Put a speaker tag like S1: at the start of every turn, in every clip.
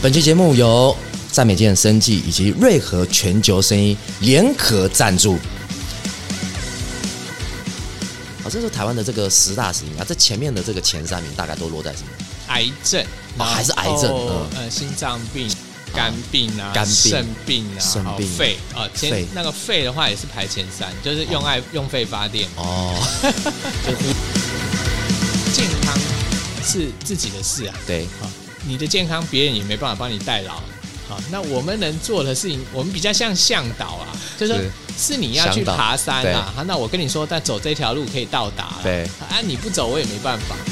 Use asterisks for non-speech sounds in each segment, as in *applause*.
S1: 本期节目由赞美健生技以及瑞和全球生音联合赞助。好，这是台湾的这个十大死因啊，这前面的这个前三名大概都落在什么？
S2: 癌症，
S1: 哦还是癌症嗯。
S2: 呃，心脏病、肝病啊、
S1: 肝病。
S2: 肾病啊，
S1: 肾病。
S2: 肺啊，前那个肺的话也是排前三，就是用爱用肺发电。
S1: 哦，*laughs*
S2: 健康是自己的事啊，
S1: 对，
S2: 啊，你的健康别人也没办法帮你代劳。好，那我们能做的事情，我们比较像向导啊，就是说是你要去爬山
S1: 对
S2: 啊，好那我跟你说，但走这条路可以到达啦，
S1: 对
S2: 啊，你不走我也没办法。*laughs*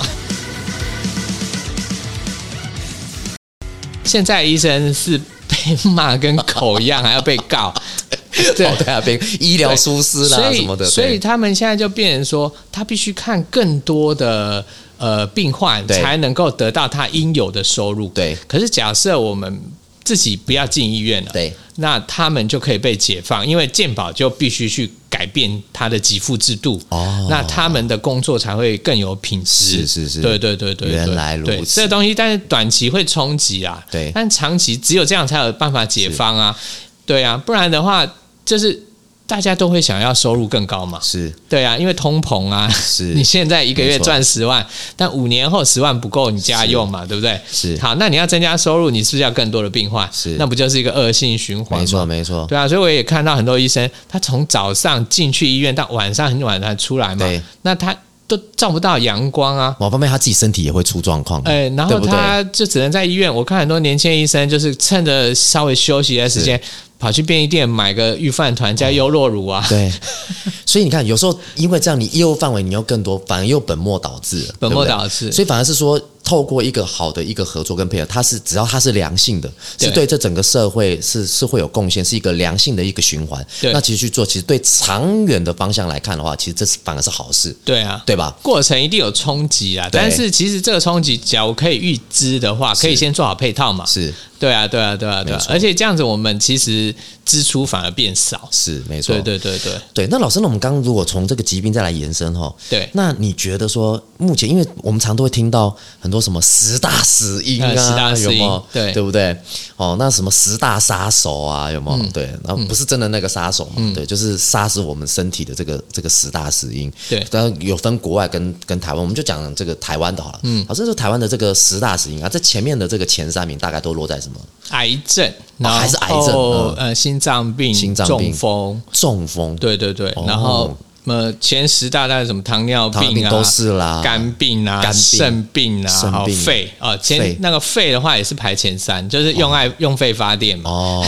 S2: 现在医生是被骂跟狗一样，还要被告，*laughs* 对
S1: 哦对啊，被医疗疏失啦
S2: 所以
S1: 什么的，
S2: 所以他们现在就变成说，他必须看更多的呃病患，才能够得到他应有的收入。
S1: 对。
S2: 可是假设我们自己不要进医院了，
S1: 对。
S2: 那他们就可以被解放，因为健保就必须去改变他的给付制度。
S1: 哦。
S2: 那他们的工作才会更有品质。
S1: 是是是。
S2: 对对对对对，
S1: 原来如此。
S2: 这东西，但是短期会冲击啊，
S1: 对。
S2: 但长期只有这样才有办法解放啊，对啊，不然的话就是大家都会想要收入更高嘛，
S1: 是
S2: 对啊，因为通膨啊，
S1: 是 *laughs*
S2: 你现在一个月赚十万，但五年后十万不够你家用嘛，对不对？
S1: 是
S2: 好，那你要增加收入，你是不是要更多的病患？
S1: 是
S2: 那不就是一个恶性循环？
S1: 没错。没错，
S2: 对啊，所以我也看到很多医生，他从早上进去医院到晚上很晚才出来嘛，那他都照不到阳光啊，
S1: 某方面他自己身体也会出状况，
S2: 哎，然后他就只能在医院。我看很多年轻的医生就是趁着稍微休息的时间，跑去便利店买个御饭团加优酪乳啊，
S1: 对，*laughs* 所以你看，有时候因为这样，你业务范围你又更多，反而又本末倒置，
S2: 本末倒置。
S1: 所以反而是说，透过一个好的一个合作跟配合，它是只要它是良性的，
S2: 对
S1: 是对这整个社会是是会有贡献，是一个良性的一个循环。
S2: 对
S1: 那其实去做，其实对长远的方向来看的话，其实这是反而是好事，
S2: 对啊，
S1: 对吧？
S2: 过程一定有冲击啊，
S1: 对
S2: 但是其实这个冲击，假如可以预知的话，可以先做好配套嘛。
S1: 是
S2: 对啊，对啊，对啊，对啊而且这样子，我们其实支出反而变少。
S1: 是，没错。
S2: 对对对对
S1: 对，那老师，那我们刚刚如果从这个疾病再来延伸哈，
S2: 对。
S1: 那你觉得说，目前因为我们常都会听到很多什么十大死因啊，
S2: 呃十大死因
S1: 有没有？
S2: 对
S1: 对不对？哦，那什么十大杀手啊，有没有？
S2: 嗯
S1: 对，然后不是真的那个杀手嘛，对，就是杀死我们身体的这个这个十大死因。
S2: 对
S1: 当然有分国外跟跟台湾，我们就讲这个台湾的好了。嗯，好，这是台湾的这个十大死因啊，这前面的这个前三名大概都落在什么？
S2: 癌症，然后
S1: 还是癌症嗯
S2: 呃，心脏病、
S1: 心脏病
S2: 中风，
S1: 中风、
S2: 对对对
S1: 哦，
S2: 然后呃前十大大概什么？糖尿病啊，
S1: 病都是啦，
S2: 肝病啊、
S1: 肝病
S2: 肾病啊，还有
S1: 肾病。
S2: 肺啊，
S1: 肺。
S2: 前那个肺的话也是排前三，就是用爱用肺发电嘛。
S1: 哦，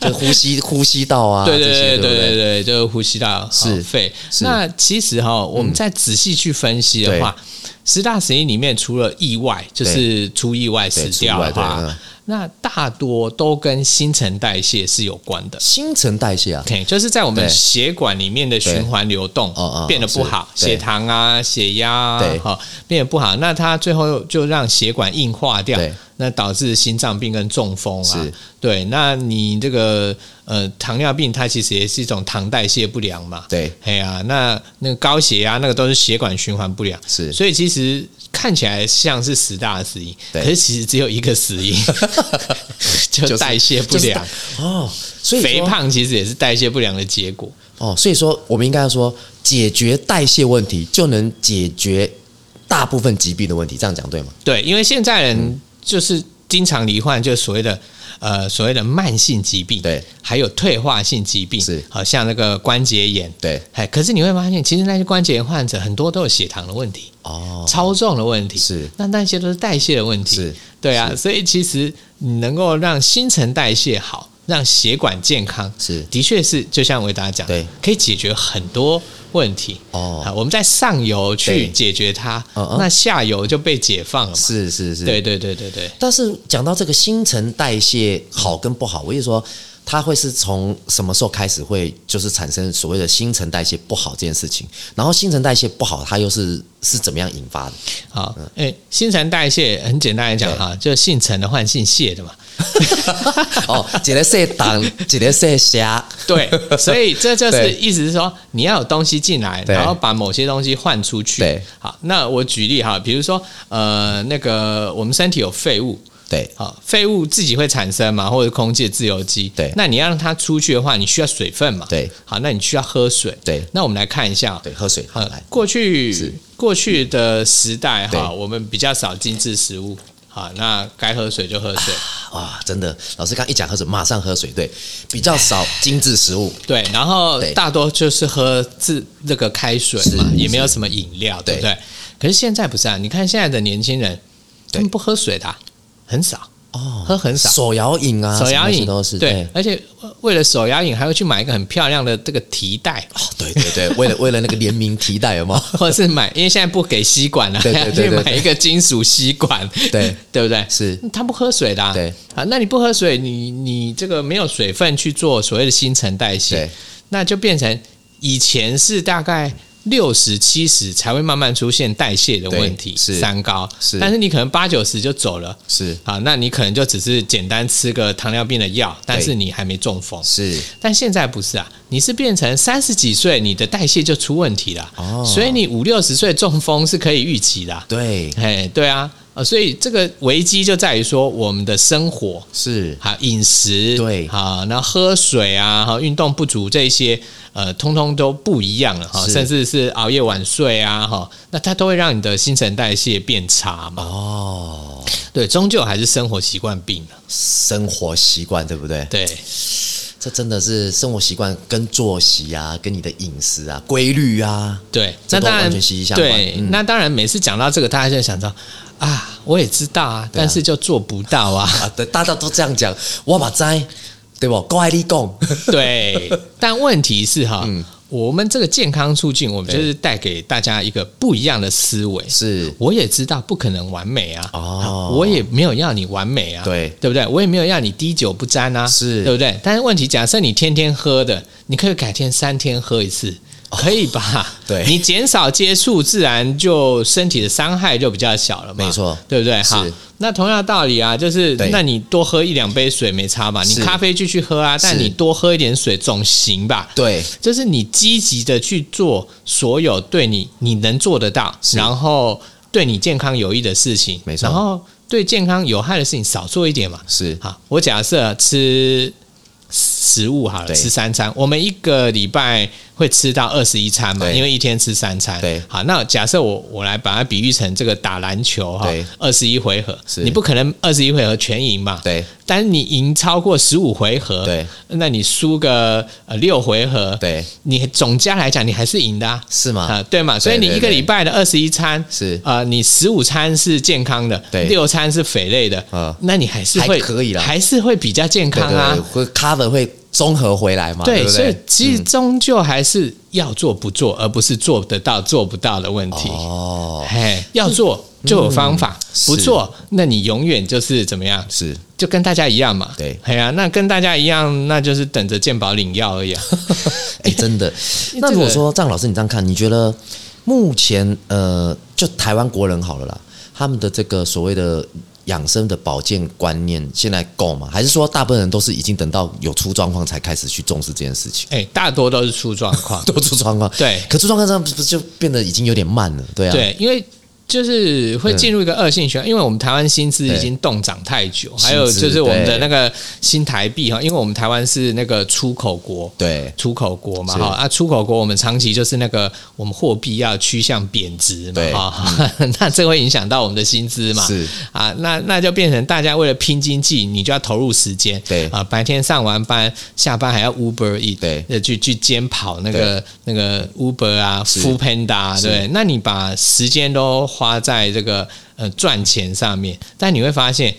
S1: 就呼吸 *laughs* 呼吸道啊，
S2: 对对对对
S1: 不
S2: 对？对，就是呼吸道
S1: 是
S2: 肺。
S1: 是。
S2: 那其实哈，我们再仔细去分析的话，十大死因里面除了意外，就是出意外死掉的话
S1: 嗯，
S2: 那大多都跟新陈代谢是有关的。
S1: 新陈代谢啊
S2: ，OK，就是在我们血管里面的循环流动变得不好，血糖啊、血压啊
S1: 对，
S2: 好变得不好，那它最后就让血管硬化掉
S1: 对，
S2: 那导致心脏病跟中风啊
S1: 是。
S2: 对，那你这个呃糖尿病，它其实也是一种糖代谢不良嘛。
S1: 对，
S2: 哎呀，那那个高血压那个都是血管循环不良，
S1: 是
S2: 所以其实看起来像是十大死因，可是其实只有一个死因，*laughs* 就
S1: 就是
S2: 代谢不
S1: 就是
S2: 良。
S1: 哦，所以
S2: 肥胖其实也是代谢不良的结果。
S1: 哦，所以说我们应该要说，解决代谢问题就能解决大部分疾病的问题，这样讲对吗？
S2: 对，因为现在
S1: 嗯
S2: 人就是经常罹患，就是所谓的呃所谓的慢性疾病，
S1: 对，
S2: 还有退化性疾病，
S1: 是。
S2: 好像那个关节炎，
S1: 对，
S2: 哎，可是你会发现，其实那些关节炎患者很多都有血糖的问题、
S1: 哦，
S2: 超重的问题，
S1: 是。
S2: 那那些都是代谢的问题，
S1: 是，
S2: 对啊，所以其实你能够让新陈代谢好，让血管健康，
S1: 是
S2: 的确是就像我给大家讲，
S1: 对，
S2: 可以解决很多问题。
S1: 哦
S2: 啊，我们在上游去解决它，那下游就被解放了嘛。
S1: 是是是，
S2: 对对对对对，
S1: 但是讲到这个新陈代谢好跟不好，我意思说，它会是从什么时候开始会就是产生所谓的新陈代谢不好这件事情？然后新陈代谢不好，它又是是怎么样引发的？
S2: 好，哎，新陈代谢很简单来讲哈，就姓陈的换姓谢的嘛。*laughs*
S1: 哦，几个色党，几个色虾，
S2: 对，*laughs* 所以这就是意思是说，你要有东西进来，然后把某些东西换出去。
S1: 对，
S2: 好，那我举例哈，比如说呃，那个我们身体有废物。
S1: 对
S2: 好，废物自己会产生嘛，或者空气的自由基。
S1: 对
S2: 那你要让它出去的话，你需要水分嘛。
S1: 对，
S2: 好，那你需要喝水。
S1: 对
S2: 那我们来看一下，
S1: 对，喝水好
S2: 好
S1: 来，
S2: 过去
S1: 是
S2: 过去的时代哈，我们比较少精致食物。好，那该喝水就喝水。*sighs*
S1: 哇，真的，老师刚一讲喝水，马上喝水，对，比较少精致食物，*laughs*
S2: 对，然后大多就是喝自那个开水嘛，也没有什么饮料，对不对？可是现在不是啊，你看现在的年轻人，他们不喝水的啊、很少，
S1: 哦，
S2: 喝很少。
S1: 手摇饮啊，
S2: 手摇饮
S1: 都是
S2: 对，而且为了手摇饮还会去买一个很漂亮的这个提袋，
S1: 哦，对对对，为了为了那个联名提袋有没有？*laughs*
S2: 或者是买，因为现在不给吸管 *laughs* 了，
S1: 对对对对。
S2: 去买一个金属吸管，
S1: 对。*laughs*
S2: 对不对？
S1: 是。
S2: 他不喝水的、啊，
S1: 对。
S2: 啊，那你不喝水，你你这个没有水分去做所谓的新陈代谢，那就变成以前是大概六十七十才会慢慢出现代谢的问题，
S1: 是
S2: 三高，
S1: 是。
S2: 但是你可能八九十就走了。
S1: 是。
S2: 啊，那你可能就只是简单吃个糖尿病的药，但是你还没中风。
S1: 是。
S2: 但现在不是啊，你是变成三十几岁，你的代谢就出问题了，
S1: 哦。
S2: 所以你五六十岁中风是可以预期的啊、
S1: 对。
S2: 哎，对啊，呃，所以这个危机就在于说我们的生活。
S1: 是
S2: 好，饮食
S1: 对
S2: 好，那喝水啊，哈，运动不足这些，呃，通通都不一样了哈，甚至是熬夜晚睡啊，哈，那它都会让你的新陈代谢变差嘛。
S1: 哦，
S2: 对，终究还是生活习惯病了。
S1: 生活习惯对不对？
S2: 对，
S1: 这真的是生活习惯跟作息啊，跟你的饮食啊、规律啊，
S2: 对，那当然
S1: 完全息息相关
S2: 对，
S1: 嗯
S2: 那当然，每次讲到这个，大家就想到啊，我也知道啊，但是就做不到啊。*laughs*
S1: 啊，对，大家都这样讲，我把摘，对不？高爱你讲，*laughs*
S2: 对，但问题是哈，
S1: 嗯
S2: 我们这个健康促进，我们就是带给大家一个不一样的思维。
S1: 是
S2: 我也知道不可能完美啊，
S1: 哦
S2: 我也没有要你完美啊，
S1: 对
S2: 对不对？我也没有要你滴酒不沾啊，
S1: 是
S2: 对不对？但是问题，假设你天天喝的，你可以改天三天喝一次。*laughs* 可以吧？
S1: 对
S2: 你减少接触，自然就身体的伤害就比较小了嘛。
S1: 没错
S2: 对不对？
S1: 是
S2: 好，那同样道理啊，就是那你多喝一两杯水没差吧？你咖啡继续喝啊，但你多喝一点水总行吧？
S1: 对，
S2: 就是你积极的去做所有对你你能做得到，然后对你健康有益的事情，
S1: 没错
S2: 然后对健康有害的事情少做一点嘛。
S1: 是
S2: 好，我假设吃食物好了，吃三餐，我们一个礼拜会吃到二十一餐嘛，因为一天吃三餐。
S1: 对。
S2: 好，那假设我我来把它比喻成这个打篮球哈，二十一回合，
S1: 是。
S2: 你不可能二十一回合全赢嘛。
S1: 对。
S2: 但是你赢超过十五回合，
S1: 对，
S2: 那你输个呃六回合，
S1: 对，
S2: 你总加来讲你还是赢的啊。
S1: 是吗？
S2: 啊，对嘛，所以你一个礼拜的二十一餐
S1: 是。
S2: 呃，你十五餐是健康的，
S1: 对。
S2: 六餐是肥类的，
S1: 嗯
S2: 那你还是会
S1: 还可以啦。
S2: 还是会比较健康啊。
S1: 对，。会 cover 会综合回来嘛？对不
S2: 所以？其实终究还是要做不做，而不是做得到做不到的问题。
S1: 哦，
S2: 嘿，要做就有方法，
S1: 是
S2: 不做那你永远就是怎么样，
S1: 是
S2: 就跟大家一样嘛。
S1: 对
S2: 哎呀、那跟大家一样，那就是等着健保领药而已啊。*laughs*
S1: 哎，真的。*laughs* 那如果说张老师，你这样看，你觉得目前呃，就台湾国人好了啦，他们的这个所谓的养生的保健观念现在够吗？还是说大部分人都是已经等到有出状况才开始去重视这件事情？
S2: 哎，大多都是出状况。*laughs*
S1: 都出状况，
S2: 对
S1: 可出状况这样不是就变得已经有点慢了？对啊，
S2: 对，因为就是会进入一个恶性循环，因为我们台湾薪资已经冻涨太久，
S1: 对
S2: 还有就是我们的那个新台币哈，因为我们台湾是那个出口国。
S1: 对
S2: 出口国嘛
S1: 是。
S2: 哈啊，出口国我们长期就是那个我们货币要趋向贬值嘛
S1: 对
S2: 哈，*laughs* 那这会影响到我们的薪资嘛。
S1: 是。
S2: 啊，那那就变成大家为了拼经济，你就要投入时间
S1: 对。
S2: 啊，白天上完班，下班还要 Uber E
S1: 对。
S2: 呃去去兼跑那个那个 Uber 啊
S1: 是
S2: ，Food Panda
S1: 是。
S2: 对，那你把时间都花在这个呃赚钱上面，但你会发现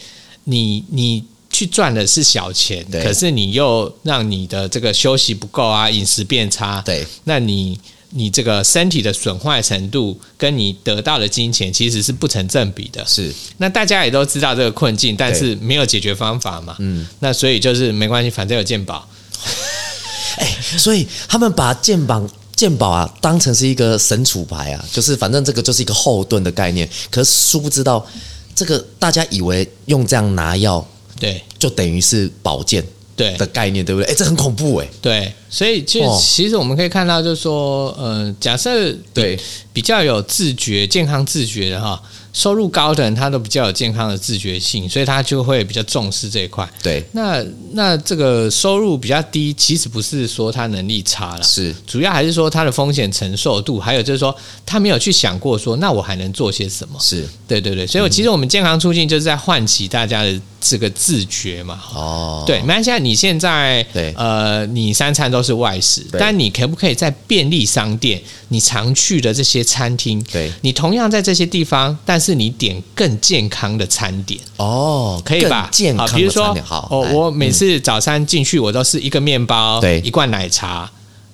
S2: 你你。去赚的是小钱，
S1: 对
S2: 可是你又让你的这个休息不够啊，饮食变差，
S1: 对
S2: 那你你这个身体的损坏程度跟你得到的金钱其实是不成正比的。
S1: 是
S2: 那大家也都知道这个困境，但是没有解决方法嘛。嗯，那所以就是没关系，反正有健保。*laughs*
S1: 所以他们把健保健保啊当成是一个神主牌啊，就是反正这个就是一个后盾的概念。可是殊不知道，这个大家以为用这样拿药
S2: 对
S1: 就等于是保健
S2: 对
S1: 的概念，对不对？哎，这很恐怖哎。
S2: 对，所以其实、
S1: 哦
S2: 其实我们可以看到，就是说，呃，假设
S1: 对
S2: 比较有自觉、健康自觉的哈，收入高的人他都比较有健康的自觉性，所以他就会比较重视这一块。
S1: 对，
S2: 那那这个收入比较低，其实不是说他能力差了，
S1: 是。
S2: 主要还是说他的风险承受度，还有就是说他没有去想过说，那我还能做些什么？
S1: 是。
S2: 对对对，所以我其实我们健康促进就是在唤起大家的这个自觉嘛。
S1: 哦，
S2: 对，没关系啊，你现在
S1: 对。
S2: 呃，你三餐都是外食，但你可不可以在便利商店、你常去的这些餐厅，
S1: 对。
S2: 你同样在这些地方，但是你点更健康的餐点，
S1: 哦，
S2: 可以吧？
S1: 健康
S2: 好比如说我每次早餐进去，我都是一个面包，
S1: 对
S2: 一罐奶茶。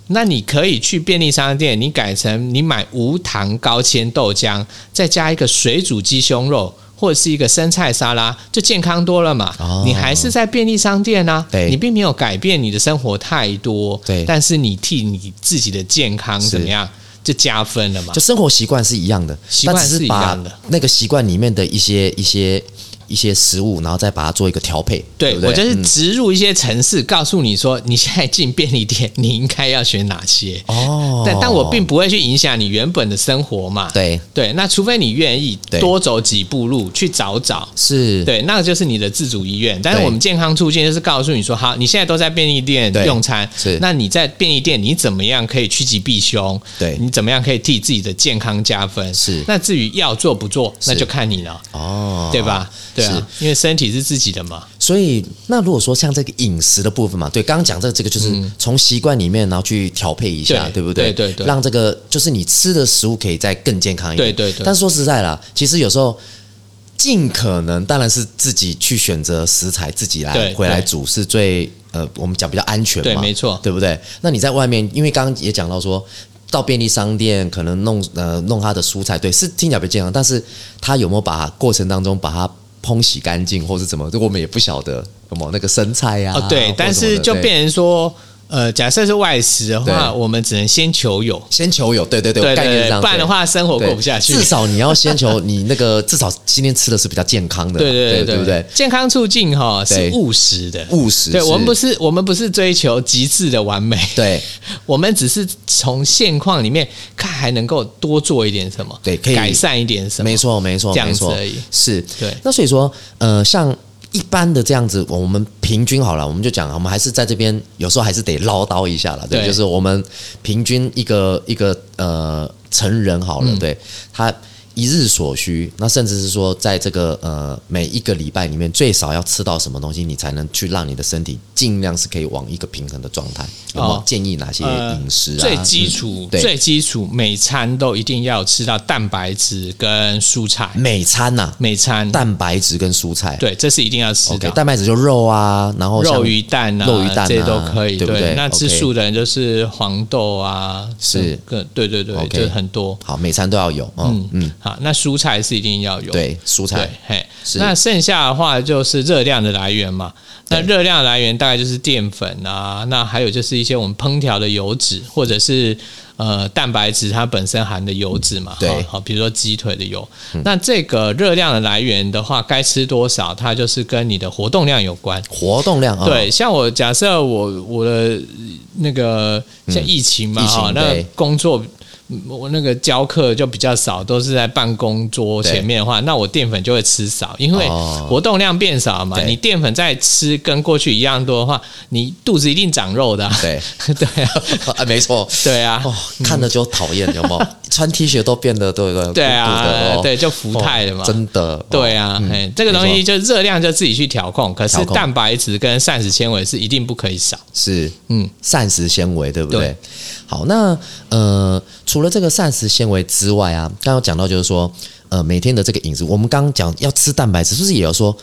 S2: 那你可以去便利商店，你改成你买无糖高纤豆浆，再加一个水煮鸡胸肉。或者是一个生菜沙拉，就健康多了嘛。
S1: 哦
S2: 你还是在便利商店啊，
S1: 对
S2: 你并没有改变你的生活太多，
S1: 对
S2: 但是你替你自己的健康怎么样，就加分了嘛
S1: 就。生活习惯是一样的，
S2: 习惯是一样的
S1: 那个习惯里面的一些一些一些食物，然后再把它做一个调配。
S2: 对我就是
S1: 嗯
S2: 植入一些城市，告诉你说，你现在进便利店，你应该要选哪些。
S1: 哦，
S2: 但但我并不会去影响你原本的生活嘛。
S1: 对
S2: 对，那除非你愿意多走几步路去找找。
S1: 是，
S2: 对，那就是你的自主意愿。但是我们健康促进就是告诉你说，好，你现在都在便利店用餐，
S1: 是
S2: 那你在便利店你怎么样可以趋吉避凶？
S1: 对
S2: 你怎么样可以替自己的健康加分？
S1: 是
S2: 那至于要做不做，那就看你了，
S1: 哦，
S2: 对吧？对啊，因为身体是自己的嘛。
S1: 所以，那如果说像这个饮食的部分嘛，对，刚刚讲这个这个就是从习惯里面，然后去调配一下，
S2: 对
S1: 对不对？
S2: 对对对
S1: 让这个就是你吃的食物可以再更健康一点。
S2: 对对对
S1: 但是说实在啦，其实有时候尽可能当然是自己去选择食材，自己来回来煮是最呃，我们讲比较安全嘛，
S2: 对没错
S1: 对不对？那你在外面，因为刚刚也讲到说。到便利商店可能弄呃弄它的蔬菜，对，是听起来比较健康，但是它有没有把过程当中把它烹洗干净，或是怎么，这我们也不晓得什么那个生菜呀、
S2: 哦，对，但是就变成说，呃，假设是外食的话，我们只能先求有，
S1: 先求有，对对对，
S2: 对对对，
S1: 概念上，
S2: 不然的话生活过不下去。
S1: 至少你要先求你那个，*laughs* 至少今天吃的是比较健康的对，
S2: 对对
S1: 对不对？
S2: 健康促进哈是务实的，
S1: 务实，
S2: 对我们不是我们不是追求极致的完美，
S1: 对。*laughs*
S2: 我们只是从现况里面看还能够多做一点什么，
S1: 对可以。
S2: 改善一点什么，
S1: 没错没错
S2: 这样子而已，
S1: 是。
S2: 对。
S1: 那所以说，呃，像一般的这样子，我们平均好了，我们就讲，我们还是在这边有时候还是得唠叨一下了，对，
S2: 对
S1: 就是我们平均一个一个呃成人好了，
S2: 嗯
S1: 对他。一日所需，那甚至是说，在这个呃每一个礼拜里面，最少要吃到什么东西，你才能去让你的身体尽量是可以往一个平衡的状态？有没有
S2: 哦
S1: 建议哪些
S2: 呃
S1: 饮食啊？
S2: 最基础
S1: 嗯、
S2: 最基础，每餐都一定要吃到蛋白质跟蔬菜，
S1: 每餐呐、
S2: 每餐
S1: 蛋白质跟蔬菜。
S2: 对，这是一定要吃的。
S1: 蛋白质就肉啊，然后
S2: 肉鱼蛋啊，
S1: 肉鱼蛋啊
S2: 这些都可以。
S1: 对不对
S2: 那吃素的人就是黄豆啊，
S1: 是
S2: 个对对对
S1: ，OK
S2: 就是很多。
S1: 好，每餐都要有。嗯
S2: 嗯
S1: 嗯，
S2: 好，那蔬菜是一定要有。
S1: 对，蔬
S2: 对
S1: 菜，
S2: 嘿，那剩下的话就是热量的来源嘛。那热量的来源大概就是淀粉啊，那还有就是一些我们烹调的油脂，或者是呃蛋白质它本身含的油脂嘛。
S1: 对嗯
S2: 好，比如说鸡腿的油。那这个热量的来源的话，该吃多少，它就是跟你的活动量有关。
S1: 活动量啊，
S2: 对，像我假设我我的那个像疫情嘛哈、那工作。嗯我那个教课就比较少，都是在办公桌前面的话，那我淀粉就会吃少，因为
S1: 哦
S2: 活动量变少嘛。
S1: 对
S2: 你淀粉再吃跟过去一样多的话，你肚子一定长肉的啊、
S1: 对，*laughs*
S2: 对啊，*laughs*
S1: 啊，没错。
S2: 对啊，
S1: 哦，看了就讨厌，有没有？穿 T 恤都变得对对
S2: 对啊，
S1: 哦
S2: 对，就浮态了嘛。
S1: 哦真的。
S2: 对啊，这个东西就热量就自己去调控，可是蛋白质跟膳食纤维是一定不可以少。
S1: 是
S2: 嗯，
S1: 膳食纤维，对不对？
S2: 对
S1: 好，那呃，除了这个膳食纤维之外啊，刚刚讲到就是说，呃，每天的这个饮食，我们刚刚讲要吃蛋白质，是不是也有说？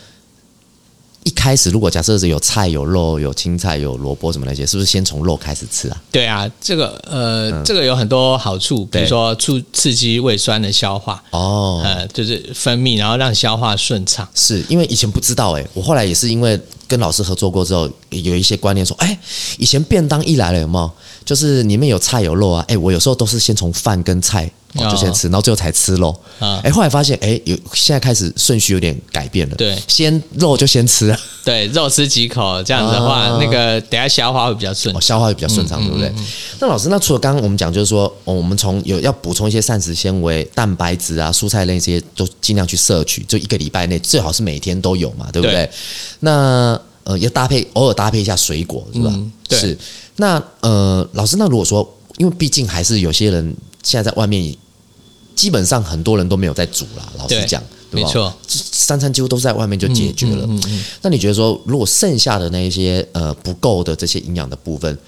S1: 一开始，如果假设是有菜、有肉、有青菜、有萝卜什么那些，是不是先从肉开始吃啊？
S2: 对啊，这个呃，这个有很多好处，比如说促刺激胃酸的消化，
S1: 哦，
S2: 呃，就是分泌，然后让消化顺畅。
S1: 是因为以前不知道哎、我后来也是因为跟老师合作过之后，有一些观念说，哎、以前便当一来了有没有？就是里面有菜有肉啊，哎、我有时候都是先从饭跟菜哦就先吃，然后最后才吃肉。
S2: 啊
S1: 哎，后来发现，哎，有现在开始顺序有点改变了。
S2: 对
S1: 先肉就先吃，
S2: 对，肉吃几口，这样子的话，
S1: 啊
S2: 那个等下消化会比较顺
S1: 哦，。消化会比较顺畅，对不对？那老师，那除了刚刚我们讲，就是说，哦，我们从有要补充一些膳食纤维、蛋白质啊、蔬菜类这些，都尽量去摄取，就一个礼拜内最好是每天都有嘛，对不对？
S2: 对
S1: 那呃，要搭配偶尔搭配一下水果，是吧？
S2: 嗯对
S1: 是。那呃，老师，那如果说，因为毕竟还是有些人现在在外面，基本上很多人都没有在煮啦，老实讲，对吧？
S2: 没错，
S1: 三餐几乎都是在外面就解决了。
S2: 嗯嗯嗯
S1: 那你觉得说，如果剩下的那一些呃不够的这些营养的部分，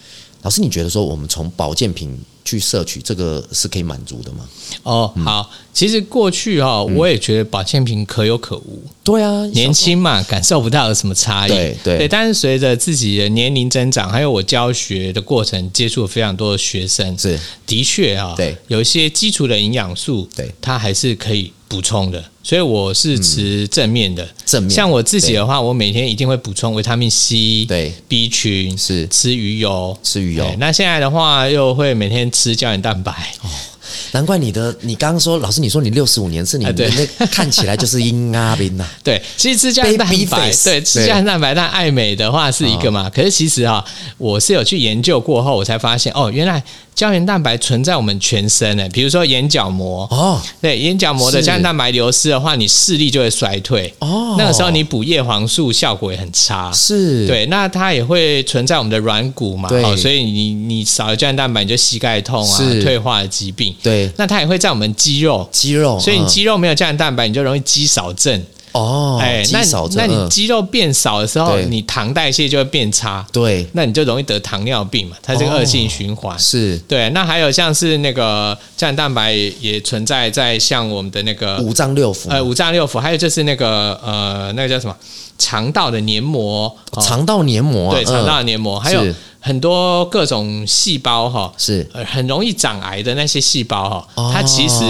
S1: 老师你觉得说，我们从保健品去摄取，这个是可以满足的吗？
S2: 哦，好，其实过去哈、我也觉得保健品可有可无，
S1: 对啊，
S2: 年轻嘛，感受不到有什么差异。
S1: 对对。
S2: 但是随着自己的年龄增长，还有我教学的过程，接触了非常多的学生，
S1: 是。
S2: 的确啊，
S1: 对，
S2: 有一些基础的营养素，
S1: 对。
S2: 它还是可以补充的。所以我是持正面的。
S1: 正面
S2: 像我自己的话，我每天一定会补充维他命 C、
S1: 对
S2: B 群，
S1: 是
S2: 吃鱼油。
S1: 吃鱼油，
S2: 那现在的话，又会每天吃胶原蛋白。
S1: 哦难怪你的你刚刚说，老师你说你六十五年是你的看起来就是婴啊兵呐，*laughs*
S2: 对，其实吃胶原蛋白，对，吃胶原蛋白，但爱美的话是一个嘛。可是其实啊，我是有去研究过后，我才发现哦，原来胶原蛋白存在我们全身呢。比如说眼角膜，
S1: 哦
S2: 对，眼角膜的
S1: 是
S2: 胶原蛋白流失的话，你视力就会衰退。
S1: 哦，
S2: 那个时候你补叶黄素效果也很差。
S1: 是
S2: 对，那它也会存在我们的软骨嘛，所以你你少了胶原蛋白，你就膝盖痛啊，退化的疾病。
S1: 对
S2: 那它也会在我们肌肉，
S1: 肌肉，
S2: 所以你
S1: 嗯
S2: 肌肉没有胶原蛋白，你就容易肌少症。
S1: 哦，
S2: 哎，那那你
S1: 嗯。
S2: 肌肉变少的时候，你糖代谢就会变差，
S1: 对。
S2: 那你就容易得糖尿病嘛，它是个恶性循环。
S1: 是。
S2: 对，那还有像是那个胶原蛋白也存在在像我们的那个
S1: 五脏六腑。嘛，
S2: 呃五脏六腑，还有就是那个呃那个叫什么肠道的黏膜，哦
S1: 肠道黏膜啊，
S2: 对肠道的
S1: 嗯
S2: 黏膜，还有
S1: 是
S2: 很多各种细胞哈。
S1: 是
S2: 呃，很容易长癌的那些细胞哈，
S1: 哦
S2: 它其实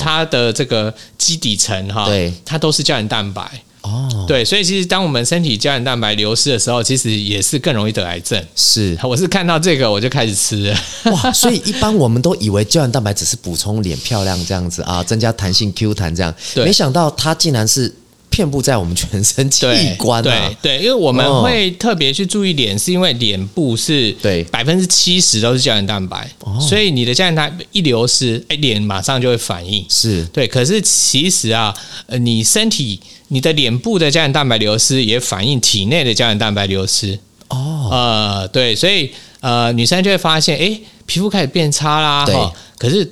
S2: 它的这个基底层哈，
S1: 对
S2: 它都是胶原蛋白。
S1: 哦，
S2: 对，所以其实当我们身体胶原蛋白流失的时候，其实也是更容易得癌症。
S1: 是
S2: 我是看到这个我就开始吃了。
S1: 哇，所以一般我们都以为胶原蛋白只是补充脸漂亮这样子啊，增加弹性 Q 弹这样，
S2: 对
S1: 没想到它竟然是遍布在我们全身器官啊
S2: 对。对，因为我们
S1: 哦
S2: 会特别去注意脸，是因为脸部是
S1: 对
S2: 百分之七十都是胶原蛋白，
S1: 哦
S2: 所以你的胶原蛋白一流失，哎，脸马上就会反应。
S1: 是
S2: 对，可是其实啊，呃，你身体你的脸部的胶原蛋白流失，也反映体内的胶原蛋白流失。
S1: 哦，
S2: 呃，对，所以呃，女生就会发现，哎，皮肤开始变差啦，
S1: 对
S2: 哈。可是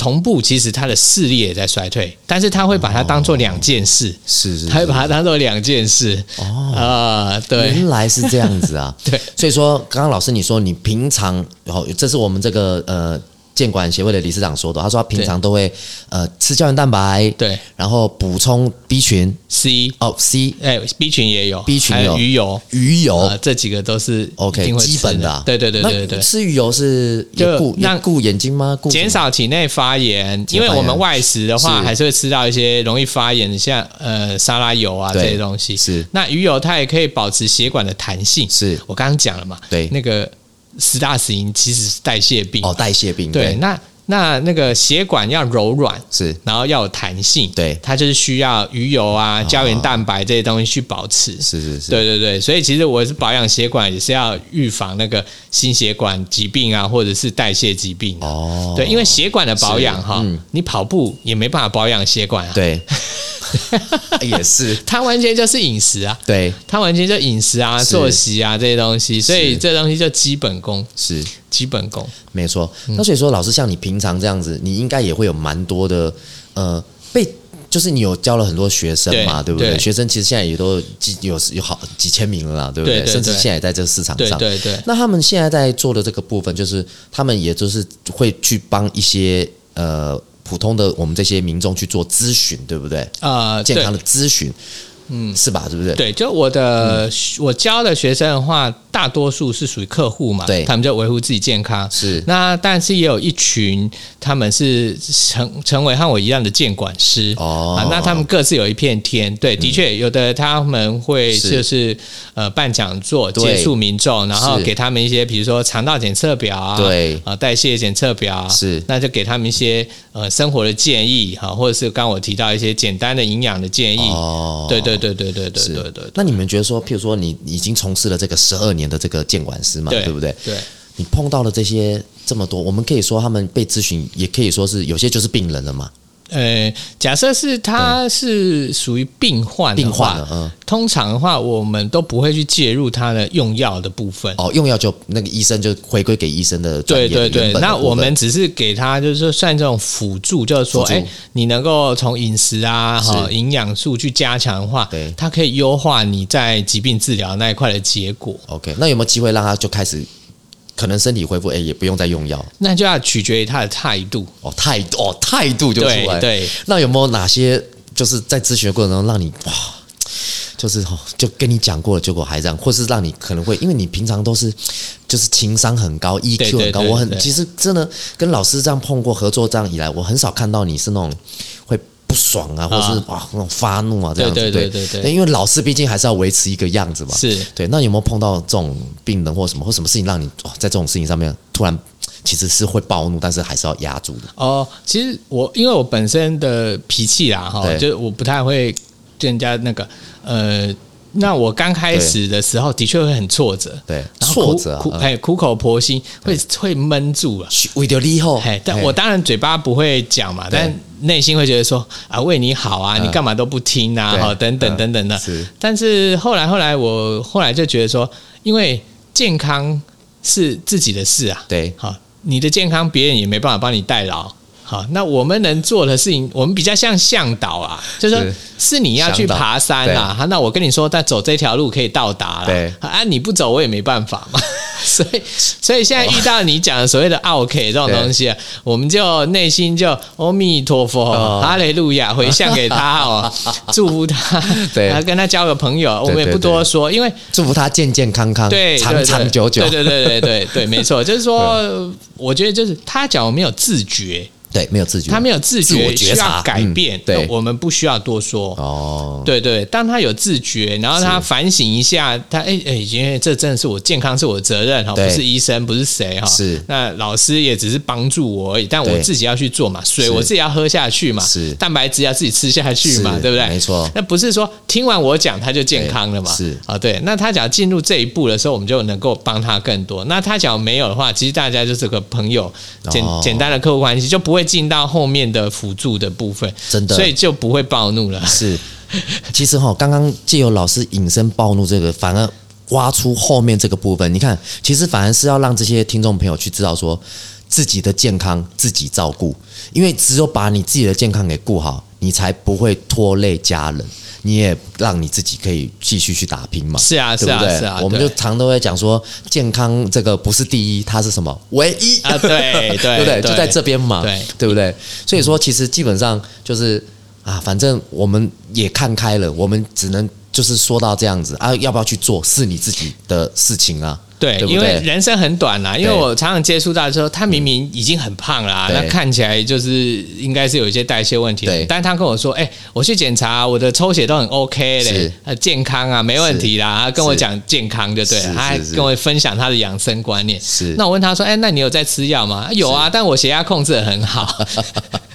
S2: 同步，其实他的视力也在衰退，但是他会把它当做两件事，
S1: 是是，
S2: 他会把它当做两件事。
S1: 哦，
S2: 呃，对，
S1: 原来是这样子啊。*laughs*
S2: 对，
S1: 所以说，刚刚老师你说你平常，然后这是我们这个呃监管协会的理事长说的，他说他平常都会呃吃胶原蛋白，
S2: 对。
S1: 然后补充 B 群
S2: ，C，
S1: 哦 C
S2: 哎，B 群也有
S1: B 群
S2: 还有
S1: 有。
S2: 鱼油。
S1: 鱼油。
S2: 啊，这几个都是
S1: OK，基本的、啊，
S2: 对对对对对
S1: 吃鱼油是也
S2: 就
S1: 顾
S2: 让
S1: 顾眼睛吗？顾
S2: 减少体内发炎，因为我们外食的话，还是会吃到一些容易发炎的，像呃沙拉油啊这些东西。
S1: 是。
S2: 那鱼油它也可以保持血管的弹性。
S1: 是。
S2: 我刚刚讲了嘛，
S1: 对。
S2: 那个十大死因其实是代谢病。
S1: 哦代谢病
S2: 对，那那那个血管要柔软，
S1: 是。
S2: 然后要有弹性，
S1: 对。
S2: 它就是需要鱼油啊、胶原蛋白这些东西去保持。
S1: 是是是。
S2: 对对对，所以其实我是保养血管，也是要预防那个心血管疾病啊，或者是代谢疾病、啊。
S1: 哦。
S2: 对，因为血管的保养哈，
S1: 嗯。
S2: 你跑步也没办法保养血管啊。，
S1: 对 *laughs* *laughs* 也是
S2: 它完全就是饮食啊，
S1: 对
S2: 它完全就饮食啊、作息啊这些东西，所以这东西就基本功，
S1: 是
S2: 基本功。
S1: 没错。
S2: 嗯
S1: 那所以说，老师像你平常这样子，你应该也会有蛮多的呃被。就是你有教了很多学生嘛，对不对？学生其实现在也都几有有好几千名了啦，对不对？甚至现在也在这个市场
S2: 对
S1: 上。
S2: 对对，
S1: 那他们现在在做的这个部分，就是他们也就是会去帮一些呃普通的我们这些民众去做咨询，对不对？
S2: 呃，
S1: 健康的咨询，嗯，是吧？是不是？
S2: 对，就我的、我教的学生的话，大多数是属于客户嘛，
S1: 对。
S2: 他们就维护自己健康。
S1: 是。
S2: 那但是也有一群他们是成成为和我一样的监管师。
S1: 哦。
S2: 啊，那他们各自有一片天。对，的确有的他们会就是呃办讲座接触民众，然后给他们一些比如说肠道检测表啊，
S1: 对。
S2: 啊代谢检测表啊，
S1: 是。
S2: 那就给他们一些呃生活的建议哈，或者是刚刚我提到一些简单的营养的建议。
S1: 哦，
S2: 对对对对对对
S1: 是
S2: 对对
S1: 那你们觉得说，譬如说你已经从事了这个十二年的这个监管师嘛，
S2: 对
S1: 对不对？
S2: 对。
S1: 你碰到了这些这么多，我们可以说他们被咨询，也可以说是有些就是病人了嘛，
S2: 呃，假设是他是属于病患的话
S1: 病患
S2: 通常的话，我们都不会去介入他的用药的部分。
S1: 哦，用药就那个医生就回归给医生的
S2: 对对对。那我们只是给他就是说算这种辅助，就是说，哎，你能够从饮食啊、哈营养素去加强的话，
S1: 对。
S2: 它可以优化你在疾病治疗那一块的结果。
S1: OK，那有没有机会让他就开始可能身体恢复，哎，也不用再用药
S2: 那就要取决于他的态度。
S1: 哦，态度哦态度就出来，
S2: 对对，
S1: 那有没有哪些就是在咨询的过程中让你哇？就是哦，就跟你讲过了，结果还这样，或是让你可能会，因为你平常都是就是情商很高，EQ 很高，我很其实真的跟老师这样碰过合作这样以来，我很少看到你是那种会不爽啊，或是哇那种发怒啊这样子，
S2: 对对对对对
S1: 因为老师毕竟还是要维持一个样子嘛，
S2: 是
S1: 对。那有没有碰到这种病人或什么或什么事情让你在这种事情上面突然其实是会暴怒，但是还是要压住的？
S2: 哦，其实我因为我本身的脾气啦，哈，
S1: 对
S2: 就是我不太会跟人家那个呃。那我刚开始的时候，的确会很挫折，
S1: 对，
S2: 然后苦
S1: 挫折
S2: 苦哎苦口婆心，会会闷住了。
S1: 为了你好，
S2: 哎，但我当然嘴巴不会讲嘛，但内心会觉得说啊，为你好啊，
S1: 嗯
S2: 你干嘛都不听啊，
S1: 对。
S2: 哈，等等
S1: 嗯。
S2: 等等的。
S1: 是。
S2: 但是后来后来我后来就觉得说，因为健康是自己的事啊，
S1: 对
S2: 好，你的健康别人也没办法帮你代劳。好，那我们能做的事情，我们比较像向导啊，就是说
S1: 是
S2: 是你要去爬山啦，好，那我跟你说，但走这条路可以到达
S1: 对。
S2: 啦，啊，你不走我也没办法嘛，*laughs* 所以所以现在遇到你讲的所谓的 OK 这种东西啊，我们就内心就阿弥陀佛，
S1: 哦。
S2: 哈雷路亚，回向给他哦，*laughs* 祝福他，
S1: 对。
S2: 啊跟他交个朋友，我们也不多说，因为
S1: 祝福他健健康康，
S2: 对，
S1: 长
S2: 对。
S1: 长久久，
S2: 对对对对对对，没错，就是说，我觉得就是他讲我没有自觉，
S1: 对，没有自觉，
S2: 他没有自觉，需要改变
S1: 嗯，对
S2: 我们不需要多说。
S1: 哦，
S2: 对对，当他有自觉，然后他反省一下，他哎哎，因为这真的是我健康是我的责任哈，不是医生，不是谁哈，
S1: 是。
S2: 那老师也只是帮助我而已，但我自己要去做嘛，水我自己要喝下去嘛，
S1: 是。
S2: 蛋白质要自己吃下去嘛，对不对？
S1: 没错。
S2: 那不是说听完我讲他就健康了嘛？
S1: 是。
S2: 啊，对。那他只要进入这一步的时候，我们就能够帮他更多。那他讲没有的话，其实大家就是个朋友，简
S1: 哦。
S2: 简单的客户关系，就不会进到后面的辅助的部分，
S1: 真的
S2: 所以就不会暴怒了。
S1: 是。其实哈，刚刚借由老师引申暴怒这个，反而挖出后面这个部分。你看，其实反而是要让这些听众朋友去知道说，自己的健康自己照顾，因为只有把你自己的健康给顾好，你才不会拖累家人。你也让你自己可以继续去打拼嘛，
S2: 是啊是啊
S1: 对不对？
S2: 是啊
S1: 我们就常都会讲说，健康这个不是第一，它是什么？唯一
S2: 啊对 *laughs* 对
S1: 对不对？
S2: 对
S1: 就在这边嘛，
S2: 对
S1: 对不对？所以说，其实基本上就是啊，反正我们也看开了，我们只能就是说到这样子啊，要不要去做是你自己的事情啊。
S2: 对，因为人生很短啦。因为我常常接触到的时候，他明明已经很胖啦、
S1: 对
S2: 那看起来就是应该是有一些代谢问题的
S1: 对。
S2: 但是他跟我说：“哎、我去检查，我的抽血都很 OK 嘞，呃，健康啊，没问题啦。”他跟我讲健康就对了，他还跟我分享他的养生观念。
S1: 是
S2: 那我问他说：“哎、那你有在吃药吗？”有啊，但我血压控制的很好。*laughs* *laughs*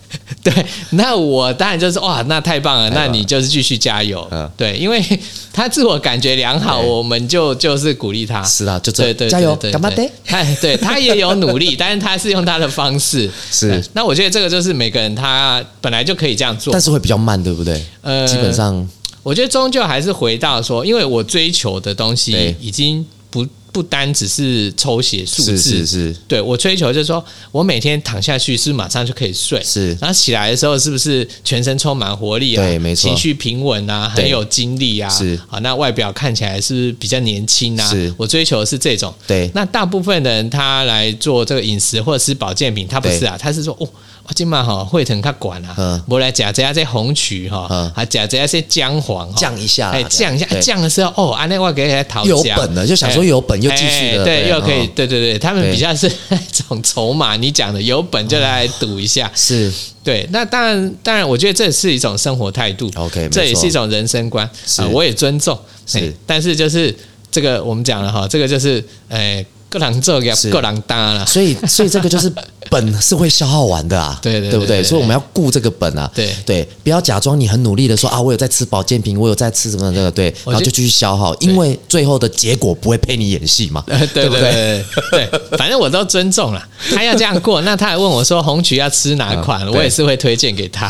S2: 对，那我当然就是哇，那太棒了，
S1: 棒了
S2: 那你就是继续加油。
S1: 嗯
S2: 对，因为他自我感觉良好，我们就就是鼓励他。
S1: 是啊，就这
S2: 对对，
S1: 加油，
S2: 对
S1: 干嘛的？？
S2: 他对他也有努力，*laughs* 但是他是用他的方式。
S1: 是
S2: 那我觉得这个就是每个人他本来就可以这样做
S1: 但。是会比较慢，对不对？
S2: 呃
S1: 基本上
S2: 我觉得终究还是回到说，因为我追求的东西已经不不单只是抽血数字，
S1: 是是是。
S2: 对我追求就是说我每天躺下去是不是马上就可以睡，
S1: 是。
S2: 然后起来的时候是不是全身充满活力啊？
S1: 对没错。
S2: 情绪平稳啊，很有精力啊，
S1: 是。
S2: 好，那外表看起来是比较年轻啊？
S1: 是。
S2: 我追求的是这种。
S1: 对。
S2: 那大部分的人他来做这个饮食或者是保健品，他不是啊，他是说哦。我今晚哈会疼他管啊
S1: 嗯，
S2: 我来加这下这红曲哈
S1: 嗯，
S2: 还夹这下些姜黄，
S1: 降一下，
S2: 哎，降一下降的时候哦，安内我给他讨
S1: 有
S2: 价
S1: 本了，就想说有本，又继续的，
S2: 哎对，又可以，
S1: 嗯
S2: 对对对，他们比较是那 *laughs* 种筹码，你讲的有本就来赌一下，*laughs*
S1: 是。
S2: 对，那当然，当然，我觉得这是一种生活态度。
S1: OK，
S2: 这也是一种人生观，
S1: 是。
S2: 啊，我也尊重，
S1: 是。
S2: 哎但是就是这个我们讲了哈，这个就是，诶，各人做各人当啦，
S1: 所以，所以这个就是 *laughs* 本是会消耗完的啊，
S2: 对对
S1: 对不对？所以我们要顾这个本啊，
S2: 对。
S1: 对，不要假装你很努力的说啊，我有在吃保健品，我有在吃什么这个，对，然后就继续消耗，因为最后的结果不会配你演戏嘛，*laughs*
S2: 呃对
S1: 不
S2: 对？对反正我都尊重了。他要这样过，那他还问我说红曲要吃哪款，
S1: 嗯
S2: 我也是会推荐给他。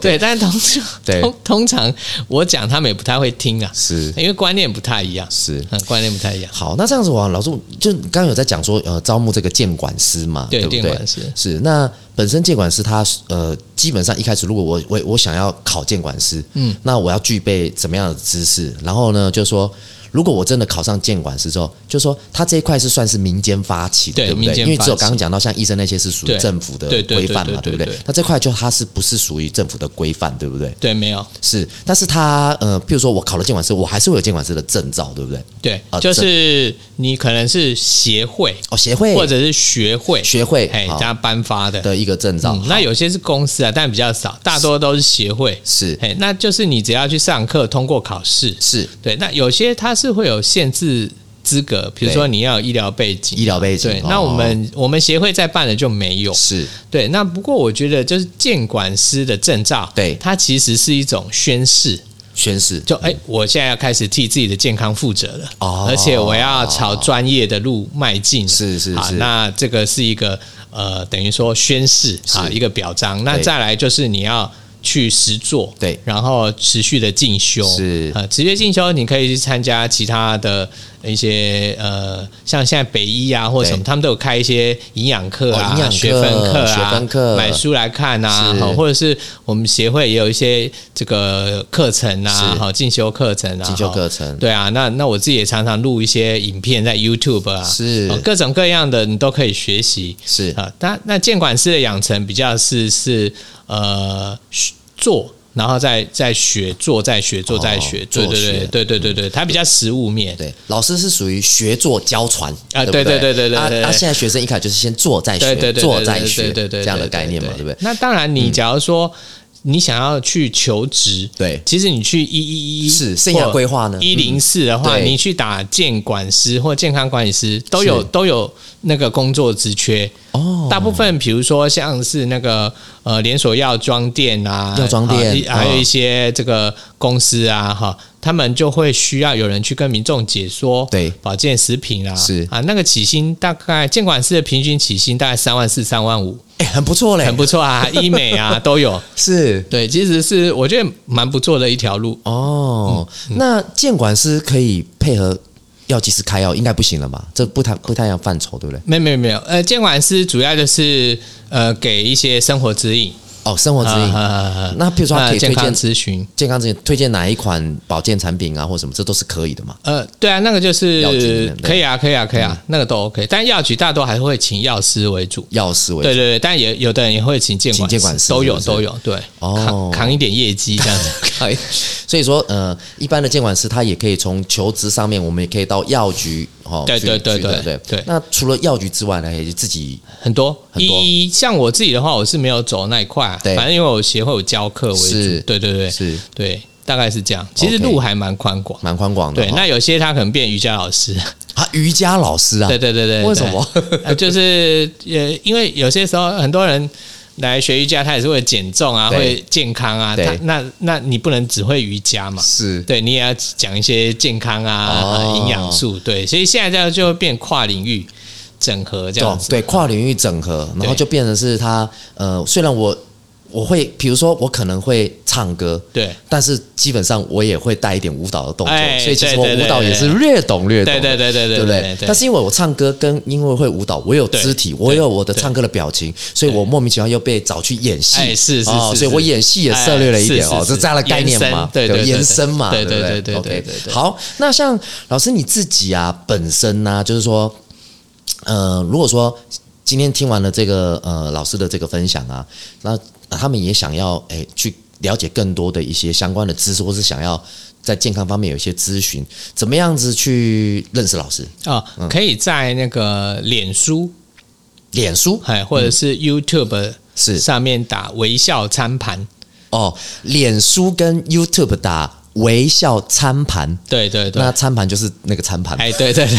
S2: 对，但是通常
S1: 对。
S2: 通通常我讲他们也不太会听啊，
S1: 是。
S2: 因为观念不太一样，
S1: 是。
S2: 嗯，观念不太一样。
S1: 好，那这样子我老师就刚刚有在讲说，呃，招募这个监管师嘛，
S2: 对
S1: 不对？
S2: 监管师
S1: 是那本身监管师他呃，基本上一开始如果我我我想要考监管师，嗯，那我要具备怎么样的知识？然后呢，就是说。如果我真的考上监管师之后，就说他这一块是算是民间发起的，
S2: 对
S1: 对不对？因为只有刚刚讲到像医生那些是属于政府的规范嘛，不对
S2: 不对对？
S1: 那这块就它是不是属于政府的规范，对不对？
S2: 对，没有，
S1: 是，但是他呃，譬如说我考了监管师，我还是会有监管师的证照，对不对？
S2: 对
S1: 啊，
S2: 就是你可能是协会
S1: 哦，协会
S2: 或者是学会，
S1: 学会好，
S2: 哎他颁发的。
S1: 的一个证照。
S2: 嗯，那有些是公司啊，但比较少，大多都是协会。
S1: 是
S2: 哎，那就是你只要去上课，通过考试，
S1: 是
S2: 对，那有些他是会有限制资格，比如说你要有医疗背景，
S1: 医疗背景
S2: 对，
S1: 哦
S2: 那我们我们协会在办的就没有。
S1: 是
S2: 对，那不过我觉得就是监管师的证照，
S1: 对
S2: 它其实是一种宣誓，
S1: 宣誓，
S2: 就哎，我现在要开始替自己的健康负责了，
S1: 哦
S2: 而且我要朝专业的路迈进
S1: 是是是
S2: 那这个是一个呃，等于说宣誓啊，
S1: 是
S2: 一个表彰。那再来就是你要。去实做，
S1: 对。
S2: 然后持续的进修，
S1: 是。
S2: 呃，持续进修，你可以去参加其他的一些呃，像现在北医啊或者什么，他们都有开一些营养课啊、
S1: 哦营养
S2: 学分课啊、
S1: 学分课。
S2: 买书来看啊，好或者是我们协会也有一些这个课程啊，
S1: 是。
S2: 好进修课程啊，
S1: 进修
S2: 好
S1: 课程。
S2: 对啊，那那我自己也常常录一些影片在 YouTube 啊，
S1: 是。
S2: 哦各种各样的你都可以学习。
S1: 是。
S2: 啊。那那监管师的养成比较是是呃学做。然后再再学做，再学做，再学，对对
S1: 做
S2: 对对对对对，它比较实物面。
S1: 对，老师是属于学做教传
S2: 啊
S1: 对不
S2: 对对对对对
S1: 啊！现在学生一开始就是先做再学，做再学，
S2: 对对对
S1: 这样的概念嘛，对不对？
S2: 那当然，你假如说你想要去求职，
S1: 对。
S2: 其实你去一一一
S1: 是生涯规划呢？
S2: 一零四的话，
S1: 对。
S2: 你去打健管师或健康管理师都有都有那个工作职缺。
S1: 哦，
S2: 大部分比如说像是那个呃连锁药妆店啊，
S1: 药妆店
S2: 啊还有
S1: 嗯。
S2: 一些这个公司啊哈，他们就会需要有人去跟民众解说
S1: 对
S2: 保健食品啊，
S1: 是
S2: 啊那个起薪大概监管师的平均起薪大概三万四三万五，
S1: 哎，很不错嘞，
S2: 很不错啊，*laughs* 医美啊都有。
S1: 是
S2: 对，其实是我觉得蛮不错的一条路。
S1: 哦。
S2: 嗯
S1: 那监管师可以配合药剂师开药，应该不行了吧？这不太不太一样范畴，对不对？
S2: 没有没有没有，呃，监管师主要就是呃给一些生活指引，
S1: 哦，生活指引。
S2: 啊
S1: 那譬如说，他可以推荐
S2: 咨询。
S1: 健康咨询，推荐哪一款保健产品啊，或什么，这都是可以的嘛？
S2: 呃，对啊，那个就是可以啊，可以啊，可以啊，那个都 OK。但药局大多还是会请药师为主，
S1: 药师为主
S2: 对对对，但也有的人也会请监管
S1: 请监管师
S2: 都有都有，对，
S1: 哦
S2: 扛扛一点业绩这样子。*laughs*
S1: 所以说，呃，一般的监管师他也可以从求职上面，我们也可以到药局
S2: 对对对
S1: 对
S2: 对对。
S1: 那除了药局之外呢，也自己
S2: 很多，
S1: 很多。
S2: 一像我自己的话，我是没有走那一块反正因为我协会有教课为
S1: 是。
S2: 主，对对对，
S1: 是。
S2: 对，大概是这样。其实路还蛮宽广。
S1: 蛮宽广的
S2: 对，
S1: 哦。
S2: 那有些他可能变瑜伽老师，
S1: 啊，瑜伽老师啊，
S2: 对对对对，
S1: 为什么？*laughs*
S2: 就是也，因为有些时候很多人来学瑜伽，他也是为了减重啊，
S1: 对
S2: 会健康啊。那那你不能只会瑜伽嘛？
S1: 是
S2: 对，你也要讲一些健康啊、
S1: 哦
S2: 营养素。对，所以现在这样就会变跨领域整合这样子。
S1: 对跨领域整合，然后就变成是他呃，虽然我我会，比如说我可能会唱歌，
S2: 对。
S1: 但是基本上我也会带一点舞蹈的动作，
S2: 哎
S1: 所以其实我舞蹈也是略懂略懂对，
S2: 对对对对
S1: 对不
S2: 对？
S1: 但是因为我唱歌跟因为会舞蹈，我有肢体，我有我的唱歌的表情，所以我莫名其妙又被找去演戏，
S2: 哎是是
S1: 哦
S2: 是是
S1: 所以我演戏也涉略了一点哦，
S2: 哎是是
S1: 这这样的概念嘛，
S2: 对
S1: 延伸嘛，
S2: 对
S1: 不
S2: 对？对对对对对。
S1: 好，那像老师你自己啊，本身呢、就是说，呃，如果说今天听完了这个呃老师的这个分享啊，那、呃他们也想要哎去了解更多的一些相关的知识，或是想要在健康方面有一些咨询，怎么样子去认识老师？
S2: 哦，可以在那个脸书，
S1: 脸书？
S2: 哎，或者是 YouTube
S1: 是。
S2: 上面打微笑餐盘，
S1: 哦，脸书跟 YouTube 打微笑餐盘，
S2: 对对对。
S1: 那，餐盘就是那个餐盘。
S2: 哎，对对对，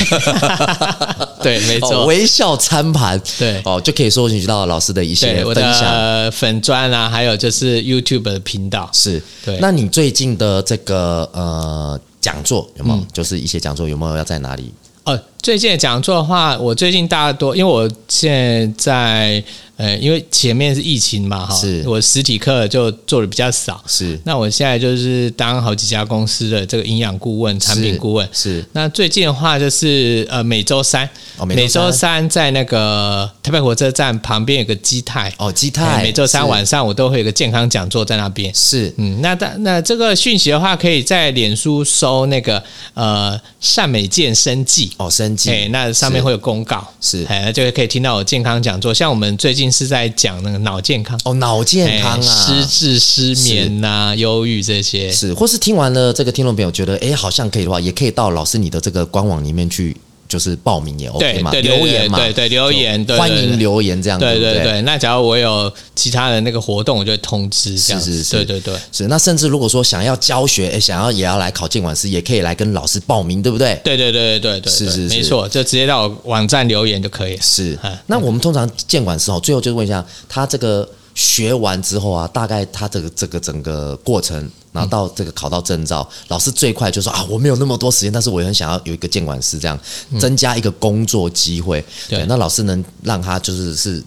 S2: 对，*laughs* 没
S1: 哦，
S2: 错，
S1: 微笑餐盘，
S2: 对。
S1: 哦，就可以搜寻到老师的一些分享。
S2: 的粉砖啊，还有就是 YouTube 的频道，
S1: 是，
S2: 对。
S1: 那你最近的这个呃讲座有没
S2: 嗯。
S1: 有？就是一些讲座有没有要在哪里？
S2: 哦，最近的讲座的话，我最近大多，因为我现在呃，因为前面是疫情嘛，哈，
S1: 是。
S2: 我实体课就做的比较少。
S1: 是。
S2: 那我现在就是当好几家公司的这个营养顾问、产品顾问。
S1: 是。
S2: 那最近的话就是呃每周三，
S1: 哦每周三。
S2: 三在那个台北火车站旁边有个基泰，
S1: 哦，基
S2: 哎
S1: 泰
S2: 每周三晚上我都会有个健康讲座在那边。
S1: 是。
S2: 嗯，那那那这个讯息的话，可以在脸书搜那个呃善美健生计。
S1: 哦，生计
S2: 哎，那上面会有公告，
S1: 是
S2: 哎，那就可以听到我健康讲座。像我们最近是在讲那个脑健康、
S1: 哦，脑健康
S2: 哎
S1: 啊，
S2: 失智、失眠呐、忧郁这些。
S1: 是，或是听完了这个听众朋友觉得，哎，好像可以的话，也可以到老师你的这个官网里面去，就是报名也 OK 嘛，留言嘛，
S2: 对对对留言对对对。
S1: 迎留言这样，
S2: 对
S1: 对
S2: 对对，那假如我有其他的那个活动，我就会通知这样子。
S1: 是是是。
S2: 对对对，
S1: 是，那甚至如果说想要教学，哎，想要也要来考监管师，也可以来跟老师报名，对不对？
S2: 对对对对对对，
S1: 是是是。
S2: 没错，就直接到网站留言就可以。
S1: 是。
S2: 嗯，
S1: 那我们通常监管师哦，最后就是问一下，他这个学完之后啊，大概他这个这个整个过程，然后到这个考到证照，老师最快就说啊，我没有那么多时间，但是我也很想要有一个监管师这样，增加一个工作机会。
S2: 对
S1: 那老师能让他就是是，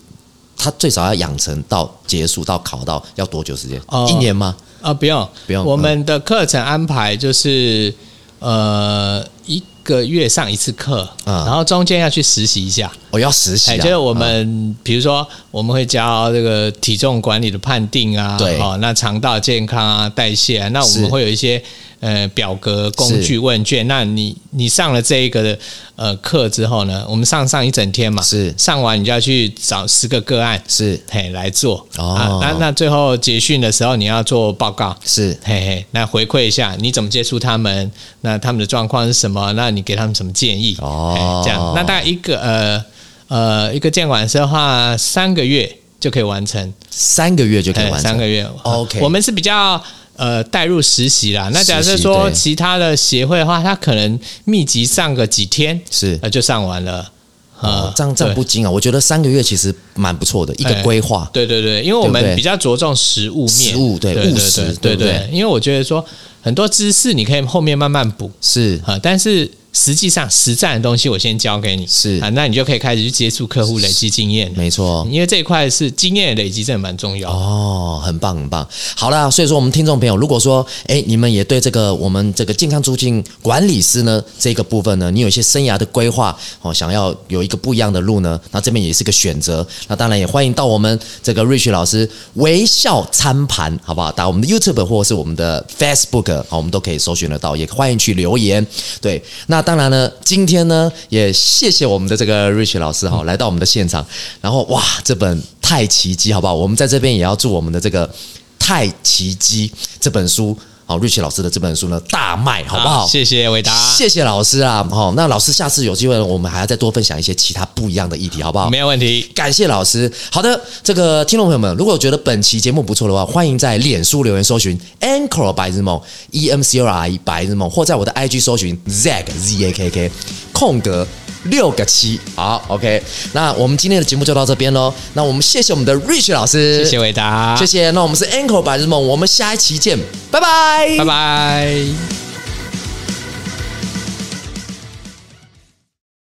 S1: 他最少要养成到结束到考到要多久时间？
S2: 哦
S1: 一年吗？
S2: 啊，不用
S1: 不用
S2: 我们的课程安排就是呃一个月上一次课，
S1: 嗯。
S2: 然后中间要去实习一下。
S1: 我要实习
S2: 就是我
S1: 嗯。
S2: 们比如说我们会教这个体重管理的判定啊，
S1: 对。
S2: 哦，那肠道健康啊、代谢啊，那我们会有一些呃表格、工具、问卷。那你你上了这一个的呃课之后呢，我们上上一整天嘛，
S1: 是
S2: 上完你就要去找十个个案，
S1: 是
S2: 嘿来做
S1: 哦
S2: 啊。那那最后结训的时候你要做报告，
S1: 是
S2: 嘿嘿，那回馈一下你怎么接触他们，那他们的状况是什么？那你给他们什么建议？
S1: 哦
S2: 嘿这样，那大概一个呃呃一个监管师的话，三个月就可以完成，
S1: 三个月就可以完成，
S2: 三个月。
S1: OK
S2: 我们是比较。呃，带入实习啦。那假设说其他的协会的话，他可能密集上个几天，
S1: 是。
S2: 呃，就上完了。啊，
S1: 哦这样这样不精啊，我觉得三个月其实蛮不错的一个
S2: 哎
S1: 规划。
S2: 对对对，因为我们比较着重实物面，
S1: 实物对
S2: 对
S1: 务实对
S2: 对？因为我觉得说很多知识你可以后面慢慢补。
S1: 是。
S2: 啊，但是实际上实战的东西我先教给你，
S1: 是
S2: 啊，那你就可以开始去接触客户，累积经验。
S1: 没错。
S2: 因为这一块是经验累积，真的蛮重要。
S1: 哦，很棒很棒。好啦，所以说我们听众朋友，如果说哎，你们也对这个我们这个健康促进管理师呢这个部分呢，你有一些生涯的规划哦，想要有一个不一样的路呢，那这边也是个选择。那当然也欢迎到我们这个 Rich 老师微笑餐盘，好不好？打我们的 YouTube 或者是我们的 Facebook，好，我们都可以搜寻得到，也欢迎去留言。对，那当然呢，今天呢也谢谢我们的这个 Rich 老师哈，来到我们的现场，然后哇，这本《太奇迹》好不好？我们在这边也要祝我们的这个《太奇迹》这本书，好，Rich 老师的这本书呢大卖，好不好？
S2: 谢谢伟达，
S1: 谢谢老师啊，好，那老师下次有机会，我们还要再多分享一些其他不一样的议题，好不好？
S2: 没有问题。
S1: 感谢老师。好的，这个听众朋友们，如果觉得本期节目不错的话，欢迎在脸书留言搜寻 Anchor 白日梦 E M C R I 白日梦，或在我的 IG 搜寻 Zack Z A K K 空格六个七。好，OK，那我们今天的节目就到这边喽。那我们谢谢我们的 Rich 老师，
S2: 谢谢伟达，
S1: 谢谢。那我们是 Anchor 白日梦，我们下一期见，拜拜，
S2: 拜拜。